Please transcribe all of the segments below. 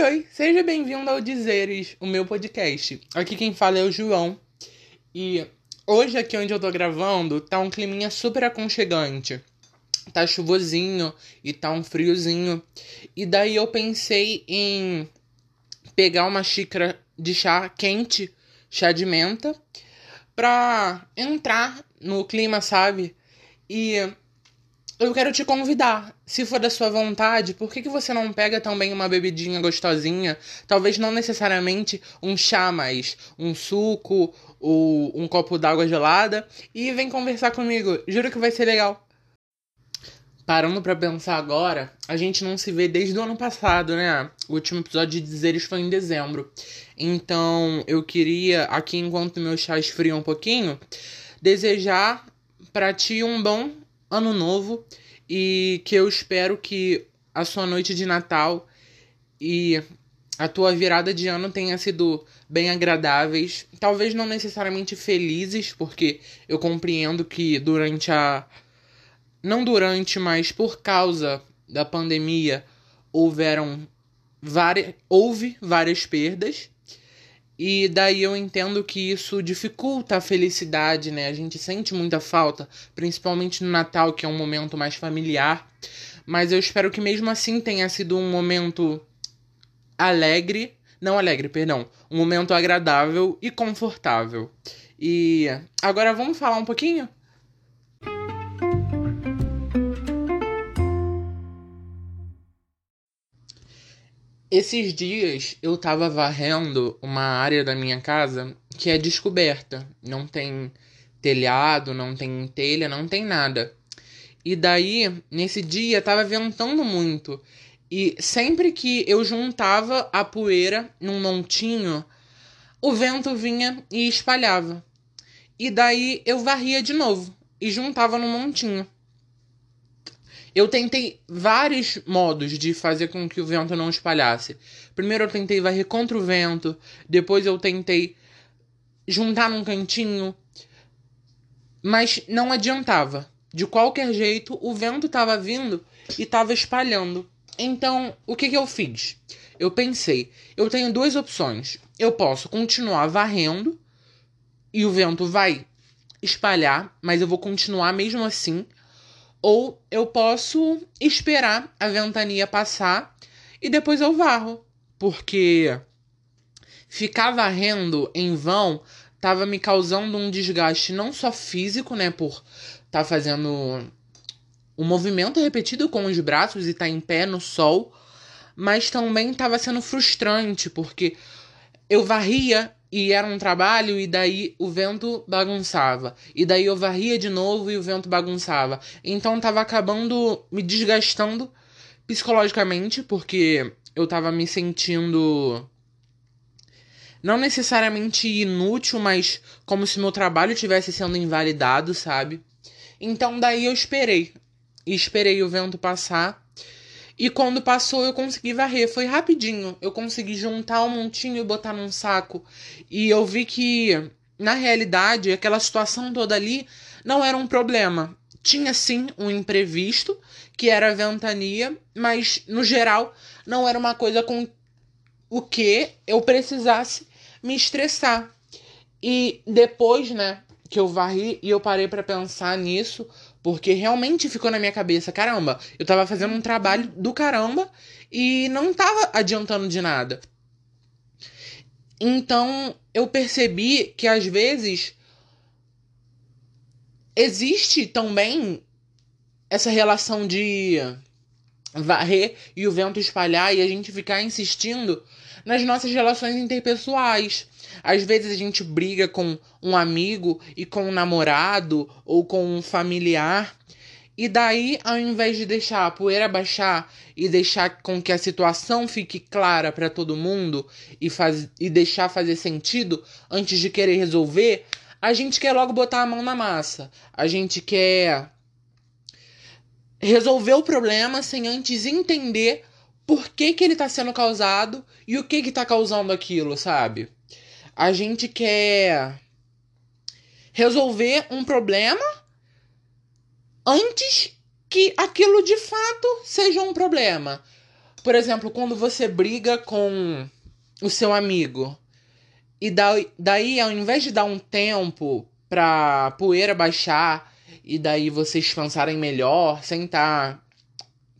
Oi, oi, seja bem-vindo ao Dizeres, o meu podcast. Aqui quem fala é o João. E hoje aqui onde eu tô gravando tá um climinha super aconchegante. Tá chuvosinho e tá um friozinho. E daí eu pensei em pegar uma xícara de chá quente, chá de menta, pra entrar no clima, sabe? E eu quero te convidar. Se for da sua vontade, por que, que você não pega também uma bebidinha gostosinha? Talvez não necessariamente um chá, mas um suco ou um copo d'água gelada. E vem conversar comigo. Juro que vai ser legal. Parando pra pensar agora, a gente não se vê desde o ano passado, né? O último episódio de Dizeres foi em dezembro. Então, eu queria, aqui enquanto meu chá esfria um pouquinho, desejar para ti um bom ano novo e que eu espero que a sua noite de Natal e a tua virada de ano tenha sido bem agradáveis, talvez não necessariamente felizes, porque eu compreendo que durante a não durante, mas por causa da pandemia houveram várias houve várias perdas e daí eu entendo que isso dificulta a felicidade, né? A gente sente muita falta, principalmente no Natal, que é um momento mais familiar. Mas eu espero que mesmo assim tenha sido um momento alegre, não alegre, perdão, um momento agradável e confortável. E agora vamos falar um pouquinho Esses dias eu tava varrendo uma área da minha casa que é descoberta. Não tem telhado, não tem telha, não tem nada. E daí, nesse dia, tava ventando muito. E sempre que eu juntava a poeira num montinho, o vento vinha e espalhava. E daí eu varria de novo e juntava no montinho. Eu tentei vários modos de fazer com que o vento não espalhasse. Primeiro eu tentei varrer contra o vento, depois eu tentei juntar num cantinho, mas não adiantava. De qualquer jeito, o vento estava vindo e estava espalhando. Então, o que, que eu fiz? Eu pensei, eu tenho duas opções. Eu posso continuar varrendo e o vento vai espalhar, mas eu vou continuar mesmo assim ou eu posso esperar a ventania passar e depois eu varro. Porque ficar varrendo em vão tava me causando um desgaste não só físico, né, por tá fazendo um movimento repetido com os braços e tá em pé no sol, mas também tava sendo frustrante, porque eu varria e era um trabalho e daí o vento bagunçava. E daí eu varria de novo e o vento bagunçava. Então tava acabando me desgastando psicologicamente, porque eu tava me sentindo não necessariamente inútil, mas como se meu trabalho tivesse sendo invalidado, sabe? Então daí eu esperei. E esperei o vento passar e quando passou, eu consegui varrer. Foi rapidinho. Eu consegui juntar um montinho e botar num saco. E eu vi que, na realidade, aquela situação toda ali não era um problema. Tinha sim um imprevisto, que era a ventania, mas no geral não era uma coisa com o que eu precisasse me estressar. E depois, né, que eu varri e eu parei para pensar nisso, porque realmente ficou na minha cabeça, caramba, eu tava fazendo um trabalho do caramba e não tava adiantando de nada. Então eu percebi que às vezes existe também essa relação de varrer e o vento espalhar e a gente ficar insistindo nas nossas relações interpessoais. Às vezes a gente briga com um amigo e com um namorado ou com um familiar. E daí, ao invés de deixar a poeira baixar e deixar com que a situação fique clara para todo mundo e, faz, e deixar fazer sentido antes de querer resolver, a gente quer logo botar a mão na massa. A gente quer resolver o problema sem antes entender por que, que ele está sendo causado e o que está causando aquilo, sabe? A gente quer resolver um problema antes que aquilo de fato seja um problema. Por exemplo, quando você briga com o seu amigo e daí, ao invés de dar um tempo pra poeira baixar e daí vocês pensarem melhor, sem estar tá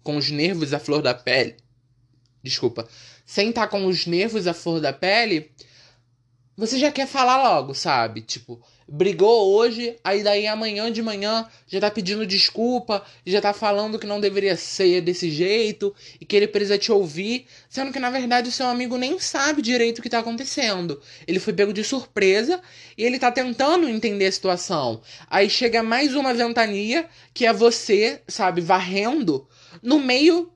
com os nervos à flor da pele. Desculpa. Sem estar tá com os nervos à flor da pele, você já quer falar logo, sabe? Tipo, brigou hoje, aí daí amanhã de manhã já tá pedindo desculpa, já tá falando que não deveria ser desse jeito e que ele precisa te ouvir, sendo que na verdade o seu amigo nem sabe direito o que tá acontecendo. Ele foi pego de surpresa e ele tá tentando entender a situação. Aí chega mais uma ventania que é você, sabe, varrendo no meio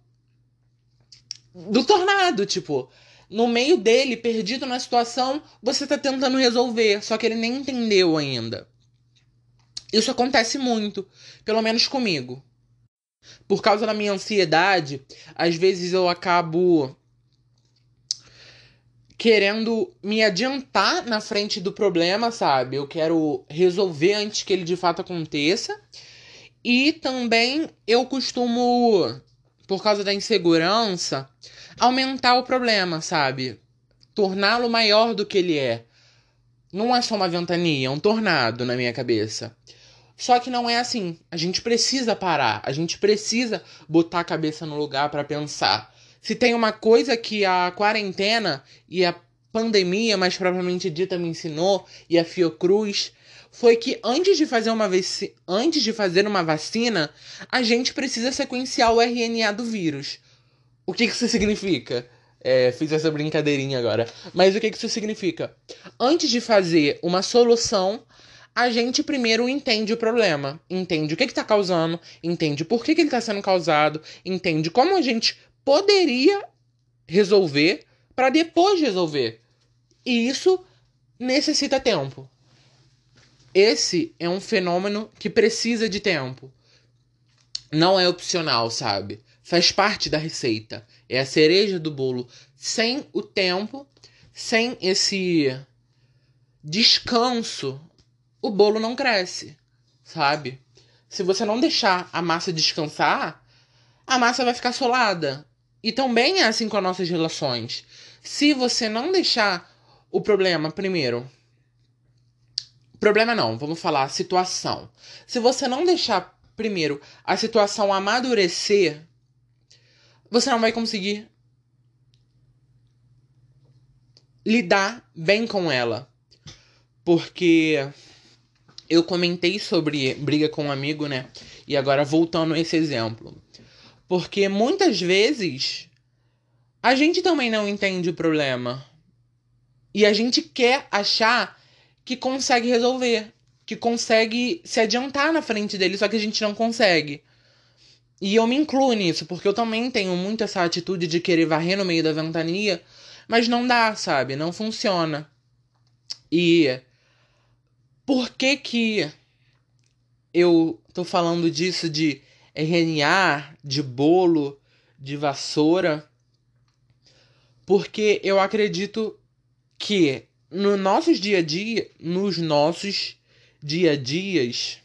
do tornado, tipo no meio dele, perdido na situação, você tá tentando resolver, só que ele nem entendeu ainda. Isso acontece muito, pelo menos comigo. Por causa da minha ansiedade, às vezes eu acabo querendo me adiantar na frente do problema, sabe? Eu quero resolver antes que ele de fato aconteça. E também eu costumo, por causa da insegurança, aumentar o problema, sabe? Torná-lo maior do que ele é. Não é só uma ventania, é um tornado na minha cabeça. Só que não é assim. A gente precisa parar, a gente precisa botar a cabeça no lugar para pensar. Se tem uma coisa que a quarentena e a pandemia, mais propriamente dita, me ensinou, e a Fiocruz, foi que antes de fazer uma antes de fazer uma vacina, a gente precisa sequenciar o RNA do vírus. O que, que isso significa? É, fiz essa brincadeirinha agora. Mas o que, que isso significa? Antes de fazer uma solução, a gente primeiro entende o problema, entende o que está causando, entende por que, que ele está sendo causado, entende como a gente poderia resolver para depois resolver. E isso necessita tempo. Esse é um fenômeno que precisa de tempo. Não é opcional, sabe? faz parte da receita. É a cereja do bolo. Sem o tempo, sem esse descanso, o bolo não cresce, sabe? Se você não deixar a massa descansar, a massa vai ficar solada. E também é assim com as nossas relações. Se você não deixar o problema, primeiro. Problema não, vamos falar situação. Se você não deixar, primeiro, a situação amadurecer, você não vai conseguir lidar bem com ela. Porque eu comentei sobre briga com um amigo, né? E agora voltando a esse exemplo. Porque muitas vezes a gente também não entende o problema. E a gente quer achar que consegue resolver, que consegue se adiantar na frente dele, só que a gente não consegue. E eu me incluo nisso, porque eu também tenho muito essa atitude de querer varrer no meio da ventania, mas não dá, sabe? Não funciona. E por que que eu tô falando disso de RNA, de bolo, de vassoura? Porque eu acredito que no nossos dia a dia, nos nossos dia a dias,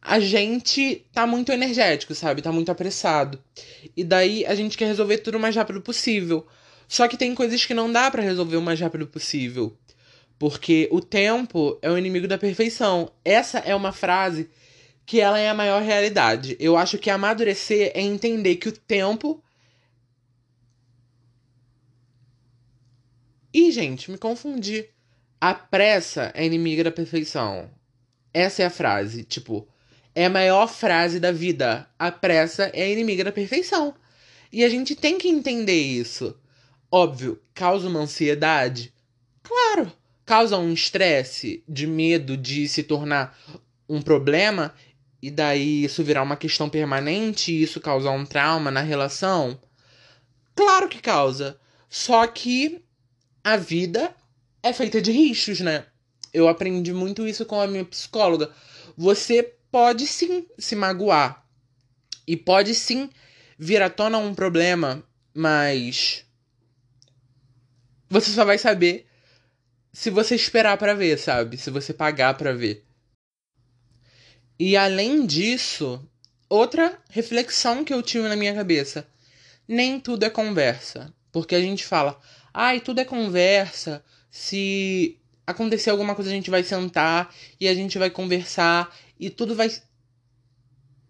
a gente tá muito energético, sabe? Tá muito apressado. E daí a gente quer resolver tudo o mais rápido possível. Só que tem coisas que não dá para resolver o mais rápido possível. Porque o tempo é o inimigo da perfeição. Essa é uma frase que ela é a maior realidade. Eu acho que amadurecer é entender que o tempo. Ih, gente, me confundi. A pressa é inimiga da perfeição. Essa é a frase. Tipo, é a maior frase da vida. A pressa é inimiga da perfeição. E a gente tem que entender isso. Óbvio, causa uma ansiedade? Claro. Causa um estresse de medo de se tornar um problema e daí isso virar uma questão permanente e isso causar um trauma na relação? Claro que causa. Só que a vida é feita de riscos, né? Eu aprendi muito isso com a minha psicóloga. Você pode sim se magoar. E pode sim vir à tona um problema, mas você só vai saber se você esperar para ver, sabe? Se você pagar para ver. E além disso, outra reflexão que eu tive na minha cabeça. nem tudo é conversa. Porque a gente fala, ai, tudo é conversa. Se acontecer alguma coisa, a gente vai sentar e a gente vai conversar e tudo vai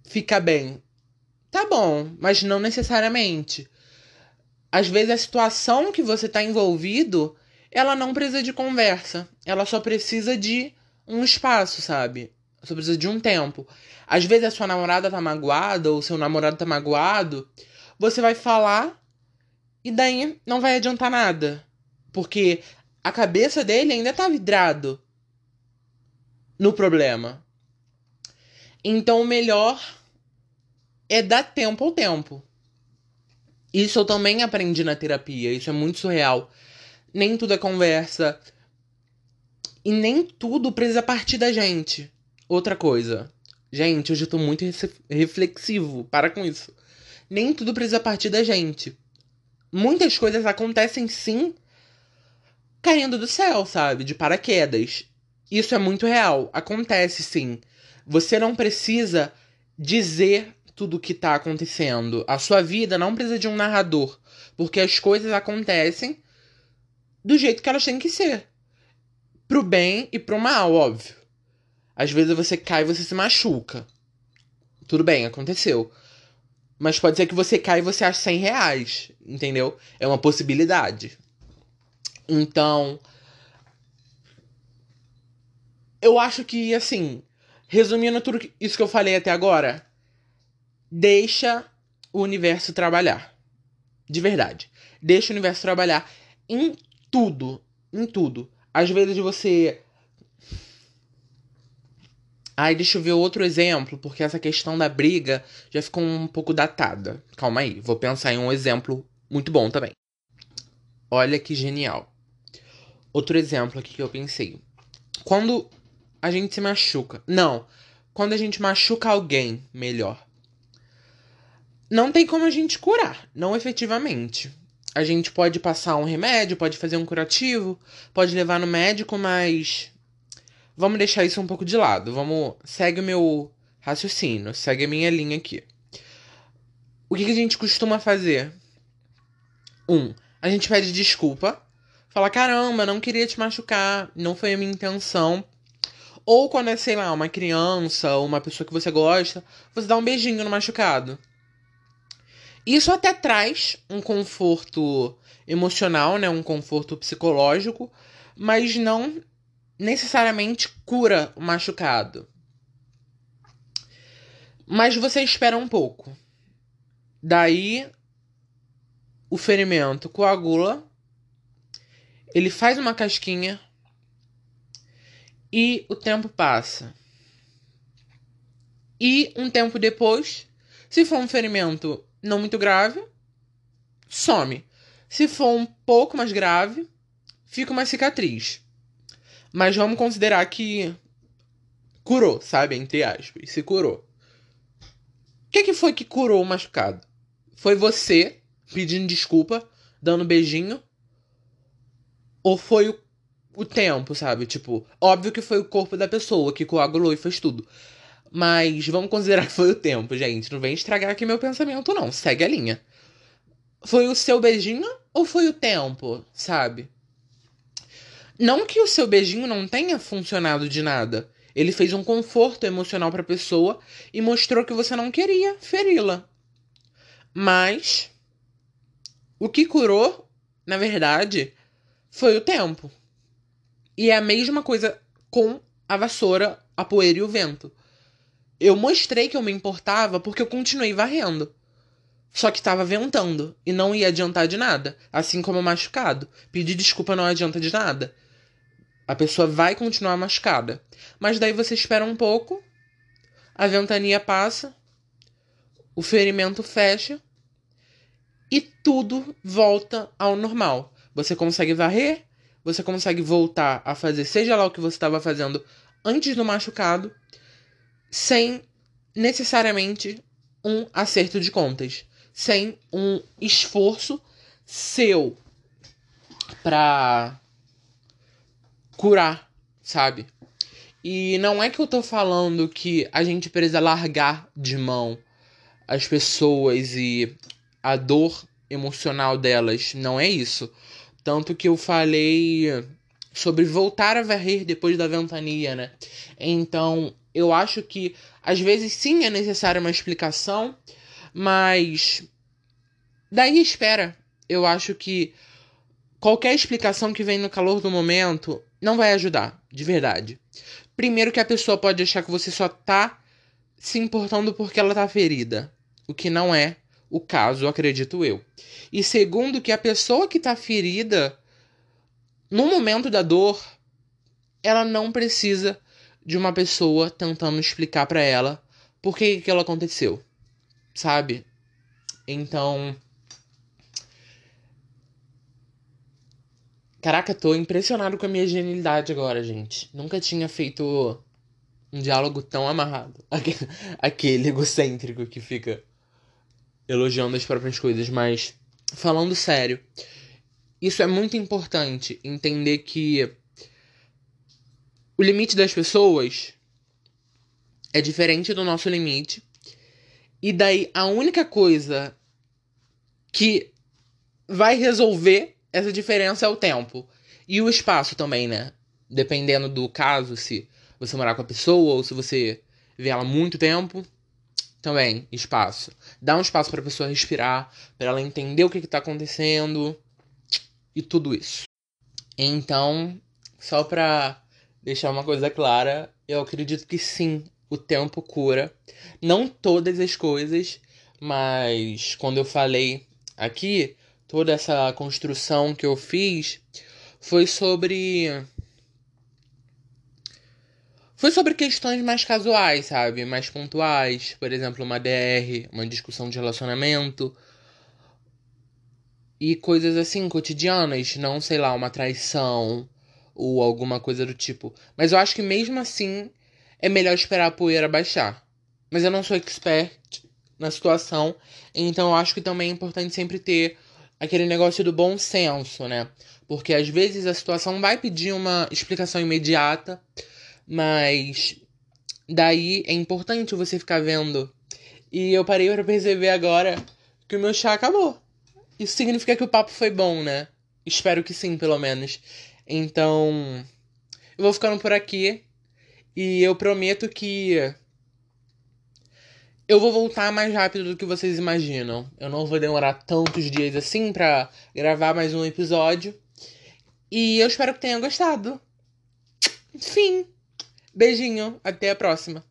ficar bem. Tá bom, mas não necessariamente. Às vezes a situação que você está envolvido, ela não precisa de conversa. Ela só precisa de um espaço, sabe? Só precisa de um tempo. Às vezes a sua namorada tá magoada ou seu namorado tá magoado, você vai falar e daí não vai adiantar nada. Porque a cabeça dele ainda tá vidrado no problema. Então o melhor é dar tempo ao tempo. Isso eu também aprendi na terapia, isso é muito surreal. Nem tudo é conversa. E nem tudo precisa partir da gente. Outra coisa. Gente, hoje eu tô muito reflexivo. Para com isso. Nem tudo precisa partir da gente. Muitas coisas acontecem sim caindo do céu, sabe? De paraquedas. Isso é muito real. Acontece sim. Você não precisa dizer tudo o que tá acontecendo. A sua vida não precisa de um narrador. Porque as coisas acontecem do jeito que elas têm que ser. Pro bem e pro mal, óbvio. Às vezes você cai e você se machuca. Tudo bem, aconteceu. Mas pode ser que você caia e você ache 100 reais, entendeu? É uma possibilidade. Então. Eu acho que, assim, resumindo tudo isso que eu falei até agora, deixa o universo trabalhar. De verdade. Deixa o universo trabalhar em tudo. Em tudo. Às vezes você. Ai, deixa eu ver outro exemplo, porque essa questão da briga já ficou um pouco datada. Calma aí, vou pensar em um exemplo muito bom também. Olha que genial. Outro exemplo aqui que eu pensei. Quando a gente se machuca. Não, quando a gente machuca alguém, melhor. Não tem como a gente curar, não efetivamente a gente pode passar um remédio, pode fazer um curativo, pode levar no médico, mas vamos deixar isso um pouco de lado. Vamos segue o meu raciocínio, segue a minha linha aqui. O que, que a gente costuma fazer? Um, a gente pede desculpa, fala caramba, não queria te machucar, não foi a minha intenção. Ou quando é, sei lá, uma criança ou uma pessoa que você gosta, você dá um beijinho no machucado. Isso até traz um conforto emocional, né? Um conforto psicológico, mas não necessariamente cura o machucado. Mas você espera um pouco. Daí o ferimento coagula, ele faz uma casquinha e o tempo passa. E um tempo depois, se for um ferimento não muito grave, some. Se for um pouco mais grave, fica uma cicatriz. Mas vamos considerar que curou, sabe? Entre aspas. Se curou. O que, que foi que curou o machucado? Foi você pedindo desculpa, dando beijinho? Ou foi o, o tempo, sabe? Tipo, óbvio que foi o corpo da pessoa que coagulou e fez tudo. Mas vamos considerar que foi o tempo, gente. Não vem estragar aqui meu pensamento, não. Segue a linha. Foi o seu beijinho ou foi o tempo, sabe? Não que o seu beijinho não tenha funcionado de nada. Ele fez um conforto emocional para a pessoa e mostrou que você não queria feri-la. Mas o que curou, na verdade, foi o tempo. E é a mesma coisa com a vassoura, a poeira e o vento. Eu mostrei que eu me importava porque eu continuei varrendo. Só que estava ventando e não ia adiantar de nada, assim como machucado. Pedir desculpa não adianta de nada. A pessoa vai continuar machucada. Mas daí você espera um pouco, a ventania passa, o ferimento fecha e tudo volta ao normal. Você consegue varrer, você consegue voltar a fazer seja lá o que você estava fazendo antes do machucado sem necessariamente um acerto de contas, sem um esforço seu para curar, sabe? E não é que eu tô falando que a gente precisa largar de mão as pessoas e a dor emocional delas. Não é isso. Tanto que eu falei sobre voltar a varrer depois da ventania, né? Então, eu acho que às vezes sim é necessária uma explicação, mas daí espera. Eu acho que qualquer explicação que vem no calor do momento não vai ajudar, de verdade. Primeiro que a pessoa pode achar que você só tá se importando porque ela tá ferida, o que não é o caso, acredito eu. E segundo que a pessoa que tá ferida no momento da dor, ela não precisa de uma pessoa tentando explicar para ela por que aquilo aconteceu, sabe? Então, Caraca, tô impressionado com a minha genialidade agora, gente. Nunca tinha feito um diálogo tão amarrado. Aquele egocêntrico que fica elogiando as próprias coisas, mas falando sério, isso é muito importante entender que o limite das pessoas é diferente do nosso limite. E daí a única coisa que vai resolver essa diferença é o tempo. E o espaço também, né? Dependendo do caso, se você morar com a pessoa ou se você vê ela muito tempo. Também, espaço. Dá um espaço para a pessoa respirar, para ela entender o que está acontecendo e tudo isso. Então, só para deixar uma coisa clara, eu acredito que sim, o tempo cura. Não todas as coisas, mas quando eu falei aqui, toda essa construção que eu fiz foi sobre foi sobre questões mais casuais, sabe? Mais pontuais, por exemplo, uma DR, uma discussão de relacionamento e coisas assim cotidianas, não sei lá, uma traição ou alguma coisa do tipo. Mas eu acho que mesmo assim é melhor esperar a poeira baixar. Mas eu não sou expert na situação, então eu acho que também é importante sempre ter aquele negócio do bom senso, né? Porque às vezes a situação vai pedir uma explicação imediata, mas daí é importante você ficar vendo. E eu parei para perceber agora que o meu chá acabou. Isso significa que o papo foi bom, né? Espero que sim, pelo menos. Então, eu vou ficando por aqui e eu prometo que eu vou voltar mais rápido do que vocês imaginam. Eu não vou demorar tantos dias assim pra gravar mais um episódio. E eu espero que tenham gostado. Fim. Beijinho. Até a próxima.